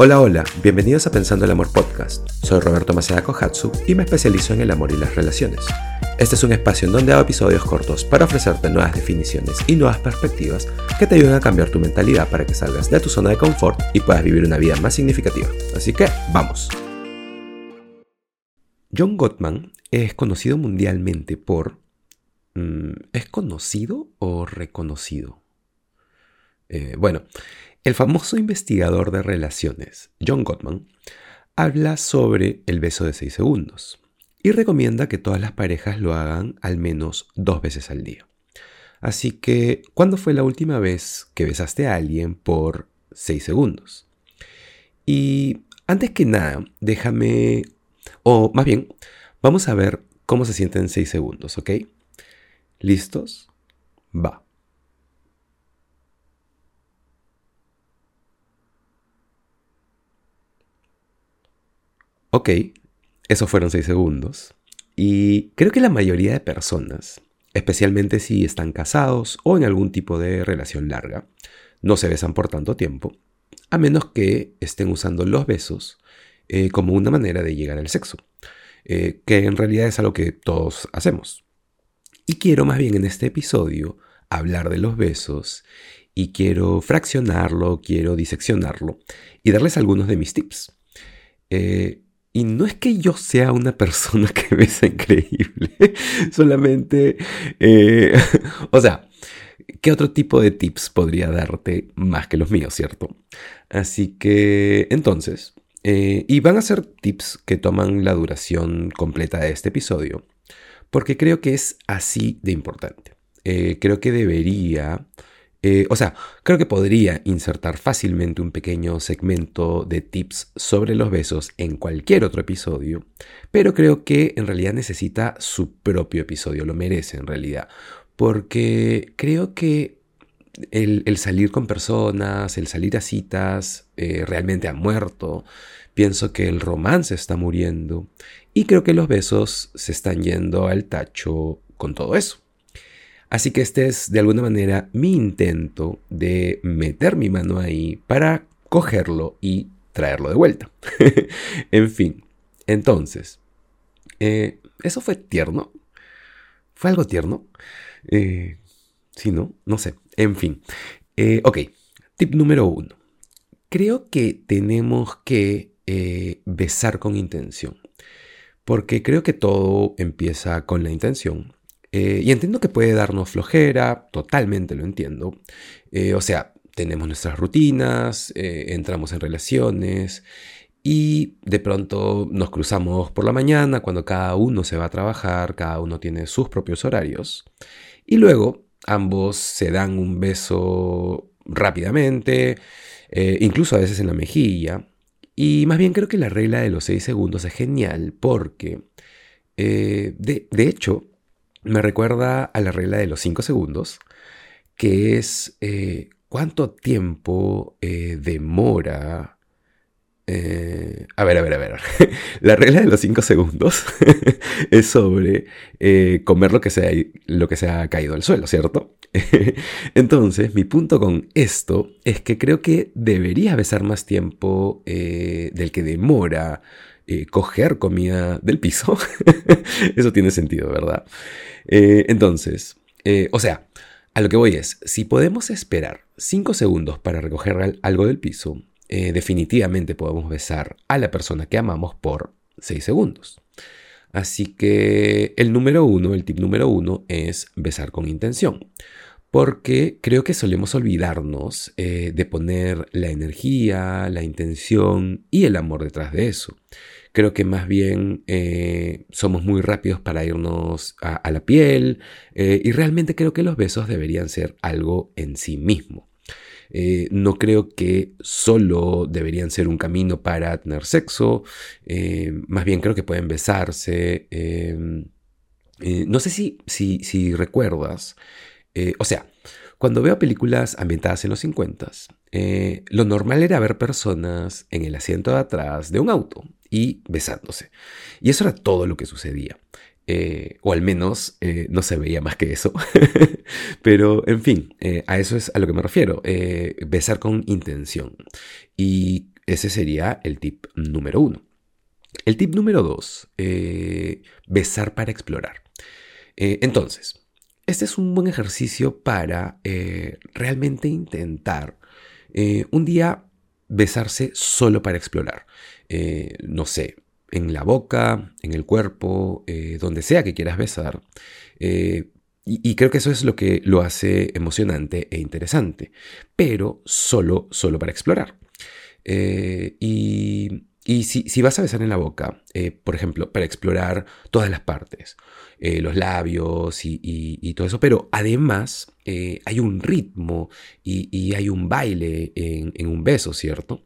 Hola, hola, bienvenidos a Pensando el Amor Podcast. Soy Roberto Maceda Kohatsu y me especializo en el amor y las relaciones. Este es un espacio en donde hago episodios cortos para ofrecerte nuevas definiciones y nuevas perspectivas que te ayuden a cambiar tu mentalidad para que salgas de tu zona de confort y puedas vivir una vida más significativa. Así que, vamos. John Gottman es conocido mundialmente por... Mm, ¿Es conocido o reconocido? Eh, bueno, el famoso investigador de relaciones, John Gottman, habla sobre el beso de 6 segundos y recomienda que todas las parejas lo hagan al menos dos veces al día. Así que, ¿cuándo fue la última vez que besaste a alguien por 6 segundos? Y antes que nada, déjame, o más bien, vamos a ver cómo se sienten 6 segundos, ¿ok? ¿Listos? Va. Ok, esos fueron 6 segundos. Y creo que la mayoría de personas, especialmente si están casados o en algún tipo de relación larga, no se besan por tanto tiempo, a menos que estén usando los besos eh, como una manera de llegar al sexo, eh, que en realidad es algo que todos hacemos. Y quiero más bien en este episodio hablar de los besos y quiero fraccionarlo, quiero diseccionarlo y darles algunos de mis tips. Eh, y no es que yo sea una persona que besa increíble, solamente, eh, o sea, ¿qué otro tipo de tips podría darte más que los míos, cierto? Así que, entonces, eh, y van a ser tips que toman la duración completa de este episodio, porque creo que es así de importante. Eh, creo que debería eh, o sea, creo que podría insertar fácilmente un pequeño segmento de tips sobre los besos en cualquier otro episodio, pero creo que en realidad necesita su propio episodio, lo merece en realidad, porque creo que el, salir con personas, el salir a citas, eh, realmente ha muerto, pienso que el romance está muriendo y creo que los besos se están yendo al tacho con todo eso. Así que este es de alguna manera mi intento de meter mi mano ahí para cogerlo y traerlo de vuelta. en fin, entonces, eh, ¿eso fue tierno? ¿Fue algo tierno? Eh, sí, ¿no? No sé. En fin. Eh, ok, tip número uno. Creo que tenemos que besar con intención. Porque creo que todo empieza con la intención. Eh, y entiendo que puede darnos flojera, totalmente lo entiendo. Eh, o sea, tenemos nuestras rutinas, eh, entramos en relaciones y de pronto nos cruzamos por la mañana cuando cada uno se va a trabajar, cada uno tiene sus propios horarios. Y luego ambos se dan un beso rápidamente, incluso a veces en la mejilla. Y más bien creo que la regla de los 6 segundos es genial porque, de, de hecho, me recuerda a la regla de los 5 segundos, que es eh, cuánto tiempo eh, demora... Eh, a ver, a ver, a ver. la regla de los 5 segundos es sobre comer lo que, se ha, lo que se ha caído al suelo, ¿cierto? Entonces, mi punto con esto es que creo que debería besar más tiempo del que demora eh, coger comida del piso. Eso tiene sentido, ¿verdad? Eh, entonces, eh, o sea, a lo que voy es, si podemos esperar 5 segundos para recoger algo del piso, definitivamente podemos besar a la persona que amamos por 6 segundos. Así que el número uno, el tip número uno es besar con intención porque creo que solemos olvidarnos de poner la energía, la intención y el amor detrás de eso. Creo que más bien eh, somos muy rápidos para irnos a, la piel eh, y realmente creo que los besos deberían ser algo en sí mismo. Eh, no creo que solo deberían ser un camino para tener sexo, más bien creo que pueden besarse. No sé si, si, si recuerdas, o sea, cuando veo películas ambientadas en los 50, lo normal era ver personas en el asiento de atrás de un auto y besándose. Y eso era todo lo que sucedía. Eh, o al menos eh, no se veía más que eso. Pero, en fin, eh, a eso es a lo que me refiero. besar con intención. Y ese sería el tip número uno. El tip número dos, eh, besar para explorar. Eh, entonces, este es un buen ejercicio para eh, realmente intentar un día besarse solo para explorar. no sé, en la boca, en el cuerpo, donde sea que quieras besar. Y, creo que eso es lo que lo hace emocionante e interesante, pero solo, solo para explorar. y y si, vas a besar en la boca, eh, por ejemplo, para explorar todas las partes, eh, los labios y, todo eso, pero además eh, hay un ritmo y, hay un baile en, un beso, ¿cierto?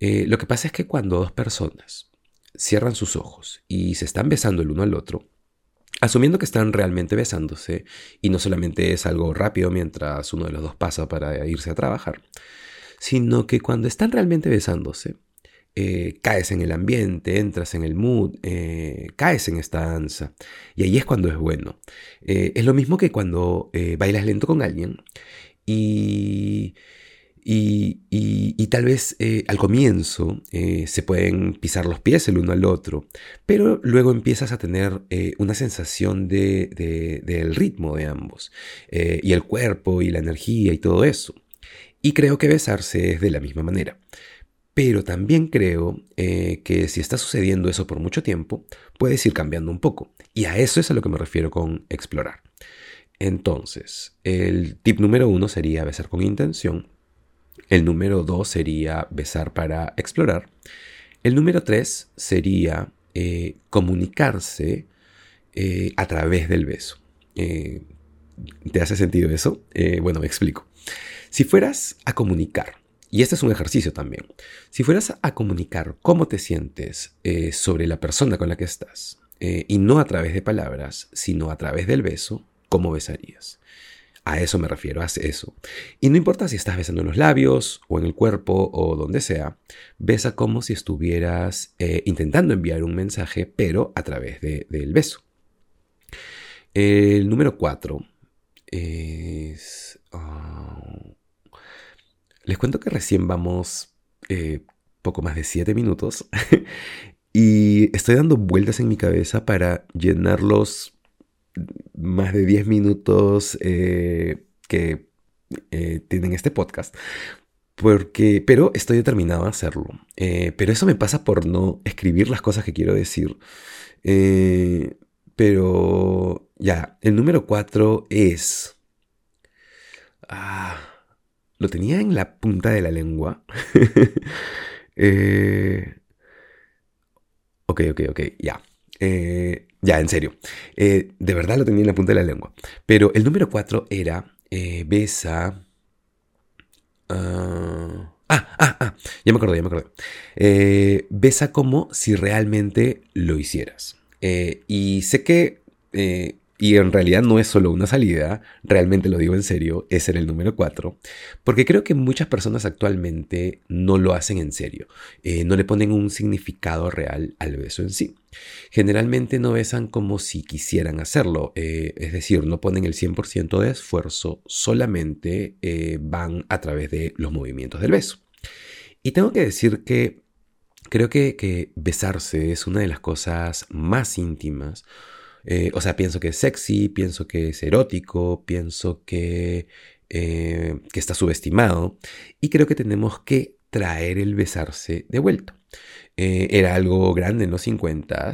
lo que pasa es que cuando dos personas cierran sus ojos y se están besando el uno al otro, asumiendo que están realmente besándose y no solamente es algo rápido mientras uno de los dos pasa para irse a trabajar, sino que cuando están realmente besándose, eh, caes en el ambiente, entras en el mood, eh, caes en esta danza. Y ahí es cuando es bueno. Eh, es lo mismo que cuando bailas lento con alguien y, y, tal vez al comienzo se pueden pisar los pies el uno al otro, pero luego empiezas a tener una sensación de, del ritmo de ambos, y el cuerpo y la energía y todo eso. Y creo que besarse es de la misma manera. Pero también creo eh, que si está sucediendo eso por mucho tiempo, puedes ir cambiando un poco. Y a eso es a lo que me refiero con explorar. Entonces, el tip número uno sería besar con intención. El número dos sería besar para explorar. El número tres sería eh, comunicarse eh, a través del beso. ¿Te hace sentido eso? bueno, me explico. Si fueras a comunicar y este es un ejercicio también. Si fueras a comunicar cómo te sientes eh, sobre la persona con la que estás, eh, y no a través de palabras, sino a través del beso, ¿cómo besarías? A eso me refiero, haz eso. Y no importa si estás besando en los labios o en el cuerpo o donde sea, besa como si estuvieras eh, intentando enviar un mensaje, pero a través del beso. El número cuatro es... Ah, les cuento que recién vamos eh, poco más de 7 minutos y estoy dando vueltas en mi cabeza para llenarlos más de 10 minutos eh, que eh, tienen este podcast. Porque, pero estoy determinado a hacerlo. pero eso me pasa por no escribir las cosas que quiero decir. pero ya, el número 4 es... Ah, lo tenía en la punta de la lengua. Eh, ok, ok, ok, ya. Eh, ya, en serio. Eh, de verdad lo tenía en la punta de la lengua. Pero el número 4 era besa... Ah, ah, ah, ah, ya me acordé, ya me acordé. besa como si realmente lo hicieras. y sé que y en realidad no es solo una salida, realmente lo digo en serio, es ser el número 4, porque creo que muchas personas actualmente no lo hacen en serio, eh, no le ponen un significado real al beso en sí. Generalmente no besan como si quisieran hacerlo, eh, es decir, no ponen el 100% de esfuerzo, solamente eh, van a través de los movimientos del beso. Y tengo que decir que creo que besarse es una de las cosas más íntimas, eh, o sea, pienso que es sexy, pienso que es erótico, pienso que, eh, que está subestimado y creo que tenemos que traer el besarse de vuelta. Eh, era algo grande en los 50,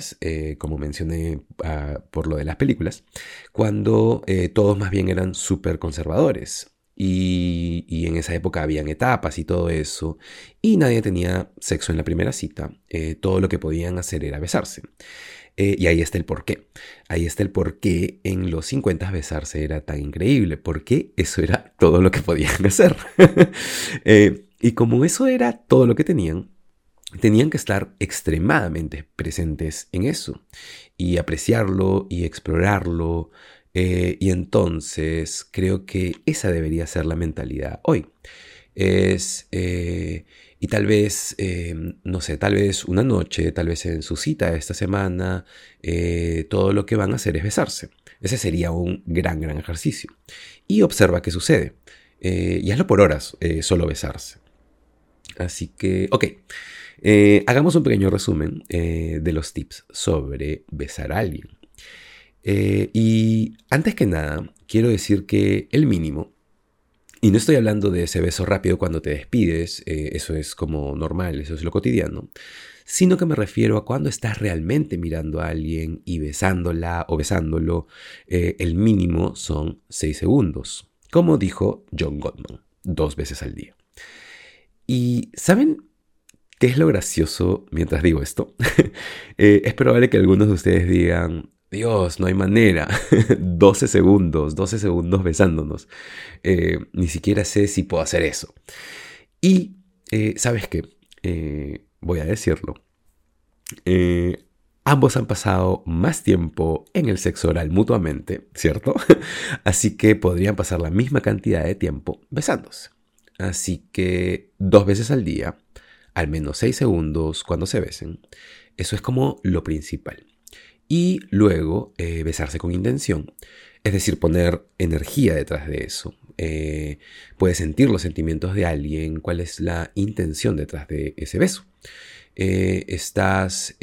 como mencioné ah, por lo de las películas, cuando todos más bien eran súper conservadores. Y, y, en esa época habían etapas y todo eso, y nadie tenía sexo en la primera cita, todo lo que podían hacer era besarse. Eh, y ahí está el porqué. Ahí está el porqué en los 50 besarse era tan increíble, porque eso era todo lo que podían hacer. Eh, y como eso era todo lo que tenían, tenían que estar extremadamente presentes en eso y apreciarlo y explorarlo. Eh, y entonces creo que esa debería ser la mentalidad hoy. Es y tal vez, em, no sé, tal vez una noche, tal vez en su cita esta semana, eh, todo lo que van a hacer es besarse. Ese sería un gran, gran ejercicio. Y observa qué sucede. Eh, y hazlo por horas, eh, solo besarse. Así que, ok, hagamos un pequeño resumen de los tips sobre besar a alguien. Y antes que nada, quiero decir que el mínimo, y no estoy hablando de ese beso rápido cuando te despides, eso es como normal, eso es lo cotidiano, sino que me refiero a cuando estás realmente mirando a alguien y besándola o besándolo, el mínimo son 6 segundos, como dijo John Gottman, dos veces al día. Y ¿saben qué es lo gracioso mientras digo esto? Eh, es probable que algunos de ustedes digan, Dios, no hay manera. 12 segundos, 12 segundos besándonos. Eh, ni siquiera sé si puedo hacer eso. Y, eh, ¿sabes qué? voy a decirlo. ambos han pasado más tiempo en el sexo oral mutuamente, ¿cierto? Así que podrían pasar la misma cantidad de tiempo besándose. Así que dos veces al día, al menos seis segundos cuando se besen, eso es como lo principal. Y luego eh, besarse con intención, es decir, poner energía detrás de eso. Eh, puedes sentir los sentimientos de alguien, cuál es la intención detrás de ese beso. Eh, estás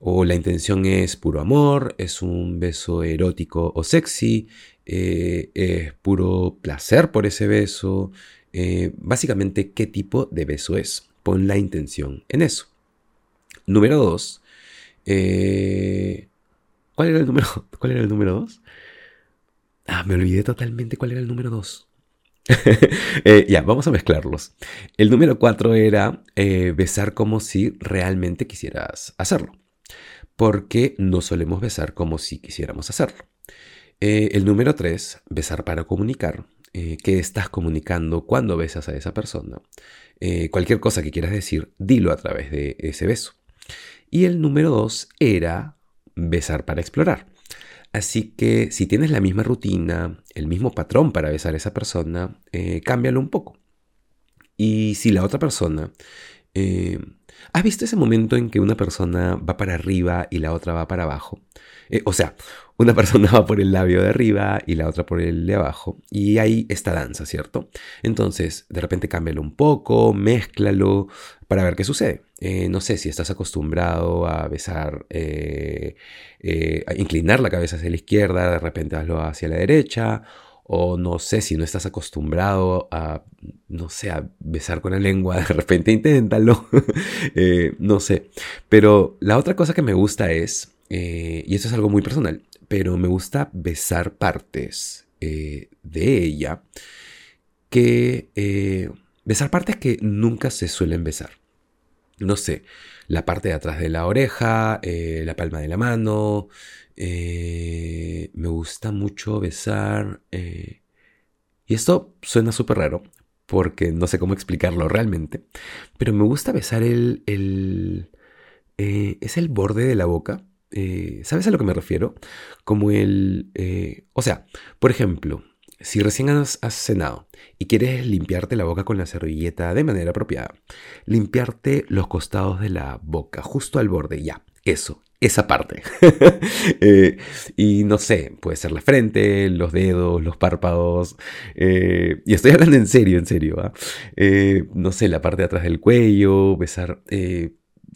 o la intención es puro amor, es un beso erótico o sexy, es puro placer por ese beso, eh, básicamente qué tipo de beso es. Pon la intención en eso. Número dos. Eh, ¿Cuál era el número? ¿Cuál era el número dos? Ah, me olvidé totalmente cuál era el número dos. Eh, ya, vamos a mezclarlos. El número cuatro era besar como si realmente quisieras hacerlo. Porque no solemos besar como si quisiéramos hacerlo. el número tres, besar para comunicar. Eh, qué estás comunicando cuando besas a esa persona. Eh, cualquier cosa que quieras decir, dilo a través de ese beso. Y el número dos era besar para explorar. Así que si tienes la misma rutina, el mismo patrón para besar a esa persona, eh, cámbialo un poco. Y si la otra persona... ¿Has visto ese momento en que una persona va para arriba y la otra va para abajo? o sea, una persona va por el labio de arriba y la otra por el de abajo. Y hay esta danza, ¿cierto? Entonces, de repente cámbialo un poco, mézclalo para ver qué sucede. Eh, no sé si estás acostumbrado a besar, eh, eh, a inclinar la cabeza hacia la izquierda, de repente hazlo hacia la derecha. O no sé si no estás acostumbrado a, no sé, a besar con la lengua, de repente inténtalo. no sé. Pero la otra cosa que me gusta es, y esto es algo muy personal, pero me gusta besar partes de ella que... Besar partes que nunca se suelen besar. No sé, la parte de atrás de la oreja, eh, la palma de la mano. me gusta mucho besar... y esto suena súper raro, porque no sé cómo explicarlo realmente, pero me gusta besar el... el es el borde de la boca eh, ¿sabes a lo que me refiero? Como el... Eh, o sea, por ejemplo, si recién has, cenado y quieres limpiarte la boca con la servilleta de manera apropiada, limpiarte los costados de la boca, justo al borde, ya, eso, esa parte. Eh, y no sé, puede ser la frente, los dedos, los párpados. y estoy hablando en serio, en serio. ¿ah? no sé, la parte de atrás del cuello, besar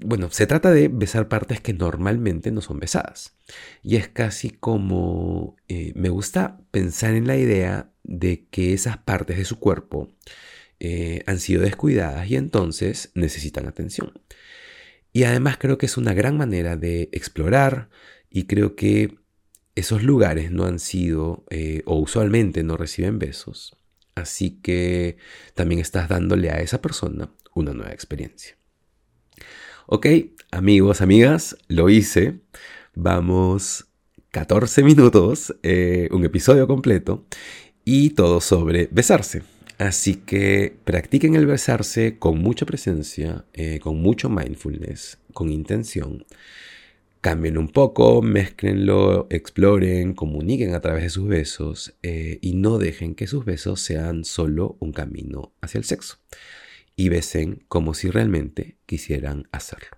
bueno, se trata de besar partes que normalmente no son besadas. Y es casi como eh, me gusta pensar en la idea de que esas partes de su cuerpo eh, han sido descuidadas y entonces necesitan atención. Y además creo que es una gran manera de explorar y creo que esos lugares no han sido eh, o usualmente no reciben besos. Así que también estás dándole a esa persona una nueva experiencia. Ok, amigos, amigas, lo hice. Vamos 14 minutos, eh, un episodio completo y todo sobre besarse. Así que practiquen el besarse con mucha presencia, eh, con mucho mindfulness, con intención. Cambien un poco, mezclenlo, exploren, comuniquen a través de sus besos eh, y no dejen que sus besos sean solo un camino hacia el sexo y besen como si realmente quisieran hacerlo.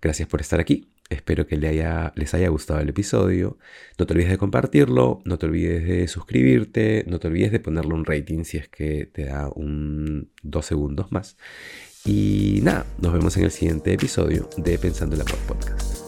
Gracias por estar aquí Espero que les haya gustado el episodio. No te olvides de compartirlo, no te olvides de suscribirte, no te olvides de ponerle un rating si es que te da un dos segundos más. Y nada, nos vemos en el siguiente episodio de Pensando en la Podcast.